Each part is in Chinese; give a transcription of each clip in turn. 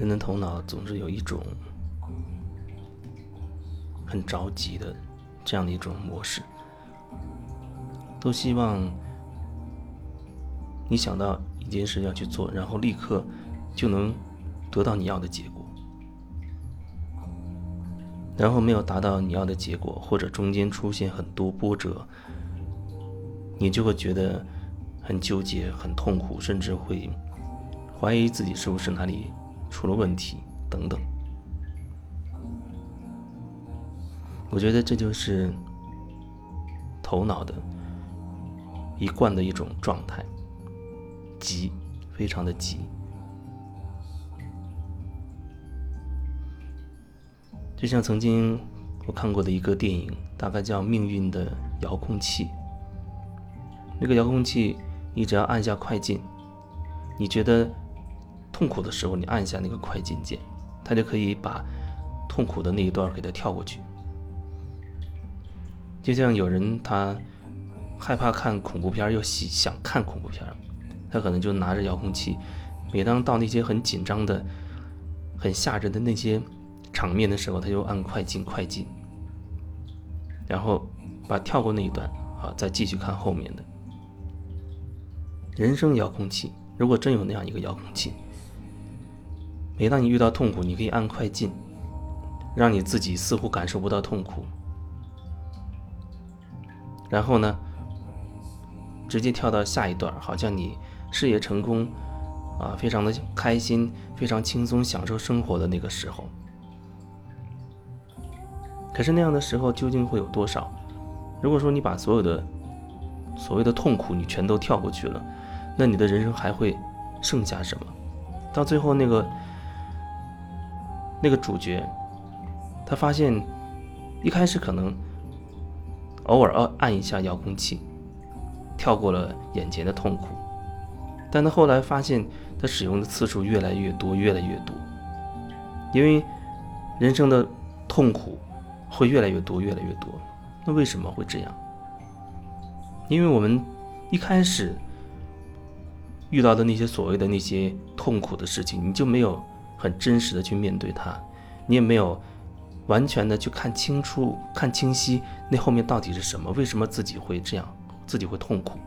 人的头脑总是有一种很着急的这样的一种模式，都希望你想到一件事要去做，然后立刻就能得到你要的结果。然后没有达到你要的结果，或者中间出现很多波折，你就会觉得很纠结、很痛苦，甚至会怀疑自己是不是哪里出了问题等等。我觉得这就是头脑的一贯的一种状态，急，非常的急。就像曾经我看过的一个电影，大概叫《命运的遥控器》。那个遥控器，你只要按下快进，你觉得痛苦的时候，你按下那个快进键，它就可以把痛苦的那一段给它跳过去。就像有人他害怕看恐怖片，又喜想看恐怖片，他可能就拿着遥控器，每当到那些很紧张的、很吓人的那些。场面的时候，他就按快进快进，然后把跳过那一段啊，再继续看后面的。人生遥控器，如果真有那样一个遥控器，每当你遇到痛苦，你可以按快进，让你自己似乎感受不到痛苦，然后呢，直接跳到下一段，好像你事业成功啊，非常的开心，非常轻松，享受生活的那个时候。可是那样的时候究竟会有多少？如果说你把所有的所谓的痛苦你全都跳过去了，那你的人生还会剩下什么？到最后那个那个主角，他发现一开始可能偶尔按按一下遥控器，跳过了眼前的痛苦，但他后来发现他使用的次数越来越多，越来越多，因为人生的痛苦。会越来越多，越来越多。那为什么会这样？因为我们一开始遇到的那些所谓的那些痛苦的事情，你就没有很真实的去面对它，你也没有完全的去看清楚、看清晰那后面到底是什么？为什么自己会这样？自己会痛苦？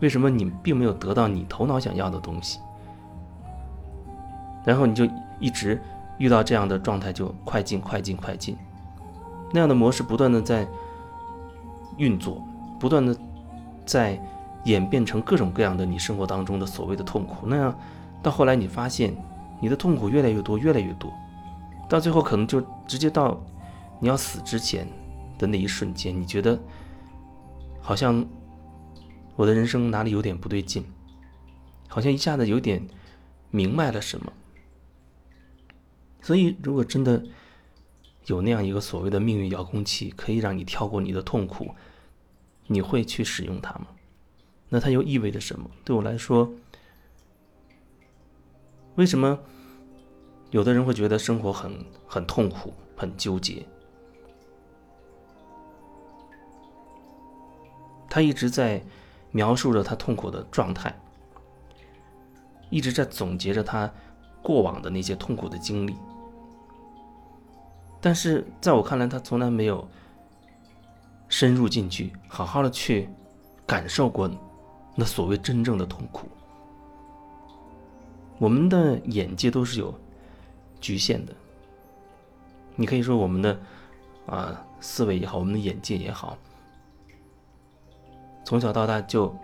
为什么你并没有得到你头脑想要的东西？然后你就一直遇到这样的状态，就快进、快进、快进。那样的模式不断的在运作，不断的在演变成各种各样的你生活当中的所谓的痛苦。那样到后来，你发现你的痛苦越来越多，越来越多，到最后可能就直接到你要死之前的那一瞬间，你觉得好像我的人生哪里有点不对劲，好像一下子有点明白了什么。所以，如果真的，有那样一个所谓的命运遥控器，可以让你跳过你的痛苦，你会去使用它吗？那它又意味着什么？对我来说，为什么有的人会觉得生活很很痛苦、很纠结？他一直在描述着他痛苦的状态，一直在总结着他过往的那些痛苦的经历。但是在我看来，他从来没有深入进去，好好的去感受过那所谓真正的痛苦。我们的眼界都是有局限的，你可以说我们的啊思维也好，我们的眼界也好，从小到大就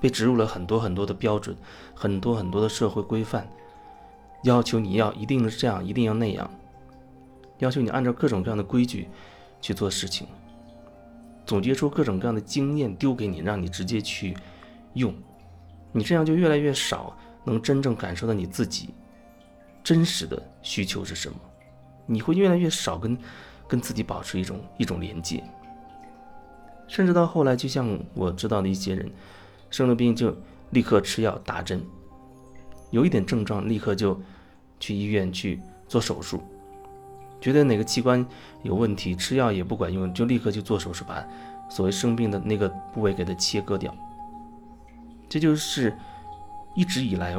被植入了很多很多的标准，很多很多的社会规范。要求你要一定是这样，一定要那样，要求你按照各种各样的规矩去做事情，总结出各种各样的经验丢给你，让你直接去用，你这样就越来越少能真正感受到你自己真实的需求是什么，你会越来越少跟跟自己保持一种一种连接，甚至到后来，就像我知道的一些人，生了病就立刻吃药打针。有一点症状，立刻就去医院去做手术。觉得哪个器官有问题，吃药也不管用，就立刻去做手术，把所谓生病的那个部位给它切割掉。这就是一直以来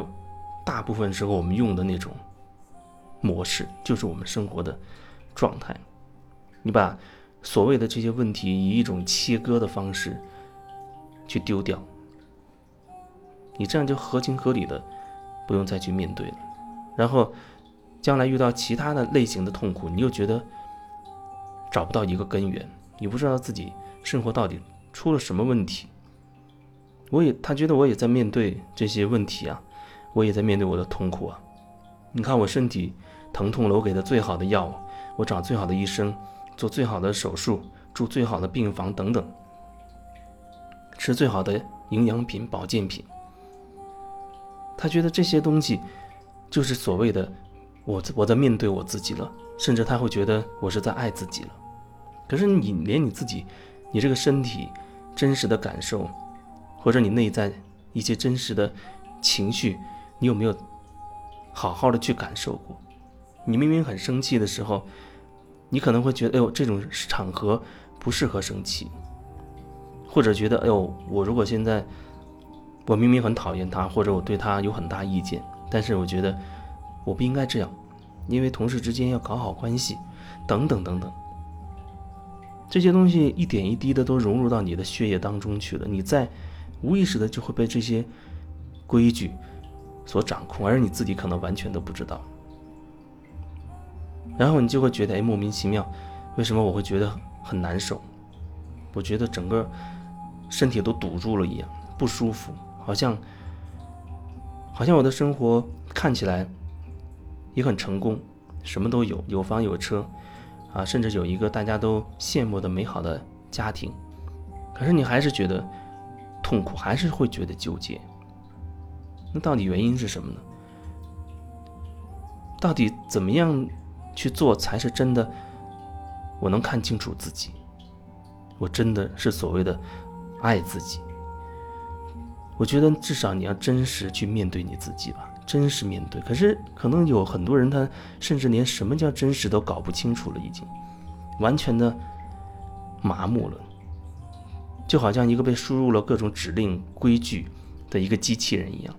大部分时候我们用的那种模式，就是我们生活的状态。你把所谓的这些问题以一种切割的方式去丢掉，你这样就合情合理的不用再去面对了。然后将来遇到其他的类型的痛苦，你又觉得找不到一个根源，你不知道自己生活到底出了什么问题。我也他觉得我也在面对这些问题啊，我也在面对我的痛苦啊。你看我身体疼痛了，我给他最好的药，我找最好的医生。做最好的手术，住最好的病房等等，吃最好的营养品、保健品。他觉得这些东西就是所谓的我我在面对我自己了，甚至他会觉得我是在爱自己了。可是你连你自己，你这个身体真实的感受，或者你内在一些真实的情绪，你有没有好好的去感受过？你明明很生气的时候。你可能会觉得，哎呦，这种场合不适合生气，或者觉得，哎呦，我如果现在我明明很讨厌他，或者我对他有很大意见，但是我觉得我不应该这样，因为同事之间要搞好关系，等等等等，这些东西一点一滴的都融入到你的血液当中去了，你在无意识的就会被这些规矩所掌控，而你自己可能完全都不知道。然后你就会觉得，哎，莫名其妙，为什么我会觉得很难受？我觉得整个身体都堵住了一样，不舒服，好像好像我的生活看起来也很成功，什么都有，有房有车，啊，甚至有一个大家都羡慕的美好的家庭，可是你还是觉得痛苦，还是会觉得纠结。那到底原因是什么呢？到底怎么样？去做才是真的，我能看清楚自己，我真的是所谓的爱自己。我觉得至少你要真实去面对你自己吧，真实面对。可是可能有很多人他甚至连什么叫真实都搞不清楚了，已经完全的麻木了，就好像一个被输入了各种指令规矩的一个机器人一样，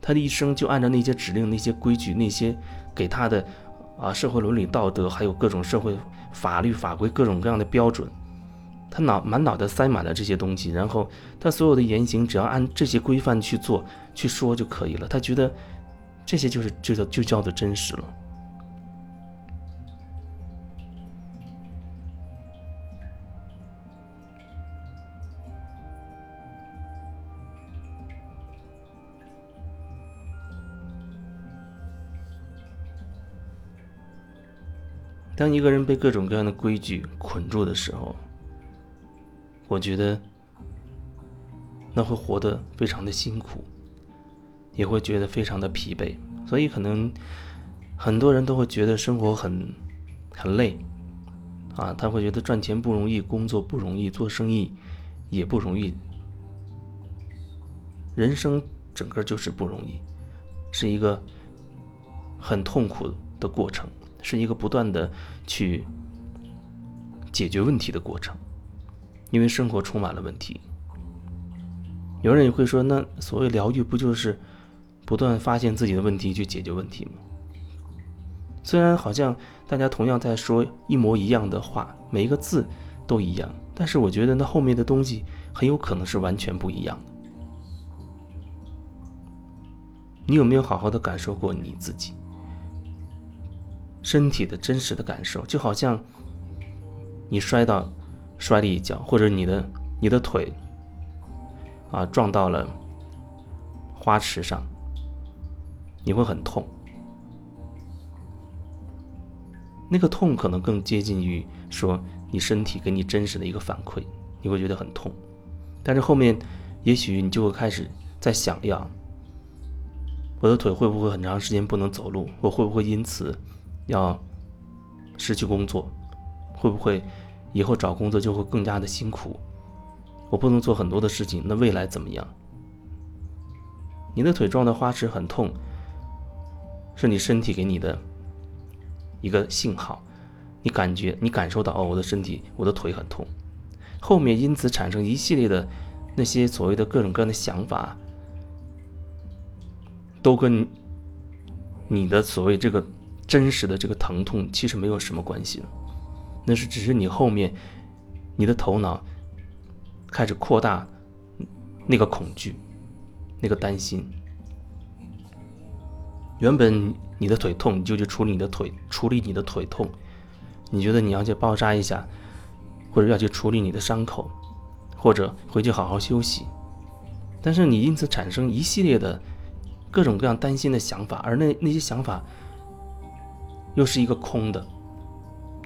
他的一生就按照那些指令、那些规矩、那些给他的。啊，社会伦理道德，还有各种社会法律法规，各种各样的标准，他脑满脑袋塞满了这些东西，然后他所有的言行只要按这些规范去做、去说就可以了。他觉得这些就是就叫就叫做真实了。当一个人被各种各样的规矩捆住的时候，我觉得那会活得非常的辛苦，也会觉得非常的疲惫。所以可能很多人都会觉得生活很很累，啊，他会觉得赚钱不容易，工作不容易，做生意也不容易，人生整个就是不容易，是一个很痛苦的过程。是一个不断的去解决问题的过程，因为生活充满了问题。有人也会说，那所谓疗愈不就是不断发现自己的问题去解决问题吗？虽然好像大家同样在说一模一样的话，每一个字都一样，但是我觉得那后面的东西很有可能是完全不一样的。你有没有好好的感受过你自己？身体的真实的感受，就好像你摔到摔了一跤，或者你的你的腿啊撞到了花池上，你会很痛。那个痛可能更接近于说你身体给你真实的一个反馈，你会觉得很痛。但是后面也许你就会开始在想呀，我的腿会不会很长时间不能走路？我会不会因此？要失去工作，会不会以后找工作就会更加的辛苦？我不能做很多的事情，那未来怎么样？你的腿撞到花池很痛，是你身体给你的一个信号，你感觉你感受到哦，我的身体，我的腿很痛。后面因此产生一系列的那些所谓的各种各样的想法，都跟你的所谓这个真实的这个疼痛其实没有什么关系了，那是只是你后面你的头脑开始扩大那个恐惧、那个担心。原本你的腿痛，你就去处理你的腿，处理你的腿痛。你觉得你要去包扎一下，或者要去处理你的伤口，或者回去好好休息。但是你因此产生一系列的各种各样担心的想法，而那那些想法又是一个空的，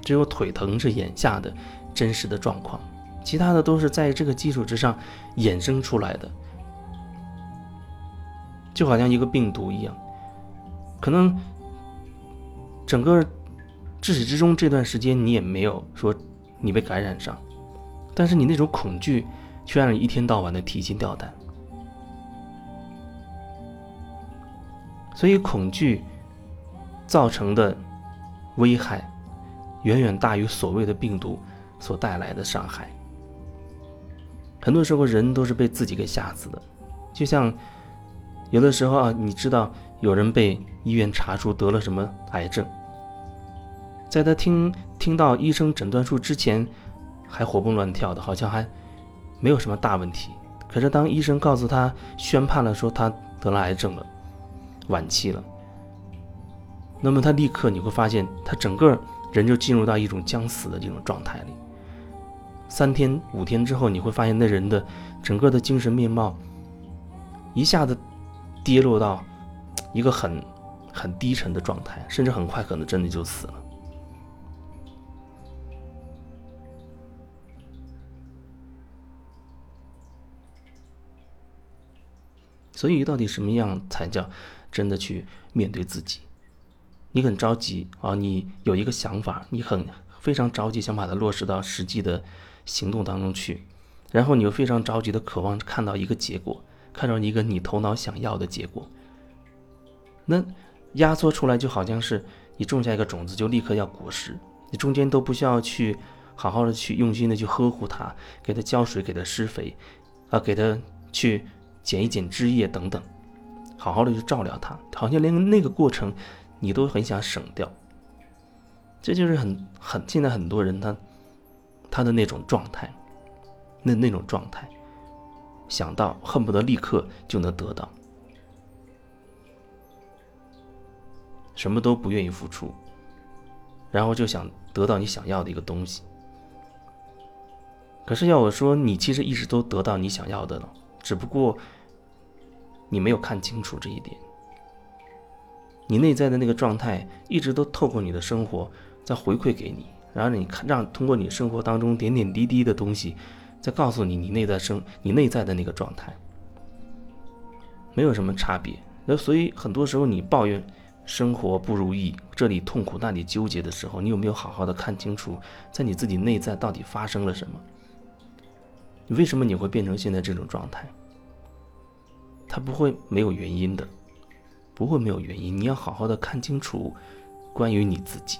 只有腿疼是眼下的真实的状况，其他的都是在这个基础之上衍生出来的，就好像一个病毒一样。可能整个至始至终这段时间，你也没有说你被感染上，但是你那种恐惧却让你一天到晚的提心吊胆。所以，恐惧造成的危害远远大于所谓的病毒所带来的伤害。很多时候，人都是被自己给吓死的，就像有的时候啊，你知道。有人被医院查出得了什么癌症，在他听听到医生诊断书之前，还活蹦乱跳的，好像还没有什么大问题。可是当医生告诉他宣判了，说他得了癌症了，晚期了，那么他立刻你会发现，他整个人就进入到一种将死的这种状态里。三天五天之后，你会发现那人的整个的精神面貌一下子跌落到。一个很很低沉的状态，甚至很快可能真的就死了。所以，到底什么样才叫真的去面对自己？你很着急啊，你有一个想法，你很非常着急想把它落实到实际的行动当中去，然后你又非常着急的渴望看到一个结果，看到一个你头脑想要的结果。那压缩出来就好像是你种下一个种子，就立刻要果实，你中间都不需要去好好的去用心的去呵护它，给它浇水，给它施肥，啊，给它去剪一剪枝叶等等，好好的去照料它，好像连那个过程你都很想省掉。这就是很很现在很多人他他的那种状态，那那种状态，想到恨不得立刻就能得到。什么都不愿意付出，然后就想得到你想要的一个东西。可是要我说，你其实一直都得到你想要的了，只不过你没有看清楚这一点。你内在的那个状态一直都透过你的生活在回馈给你，然后你看让通过你生活当中点点滴滴的东西，在告诉你你内在生你内在的那个状态，没有什么差别。那所以很多时候你抱怨。生活不如意，这里痛苦那里纠结的时候，你有没有好好的看清楚，在你自己内在到底发生了什么？为什么你会变成现在这种状态？它不会没有原因的，不会没有原因。你要好好的看清楚关于你自己。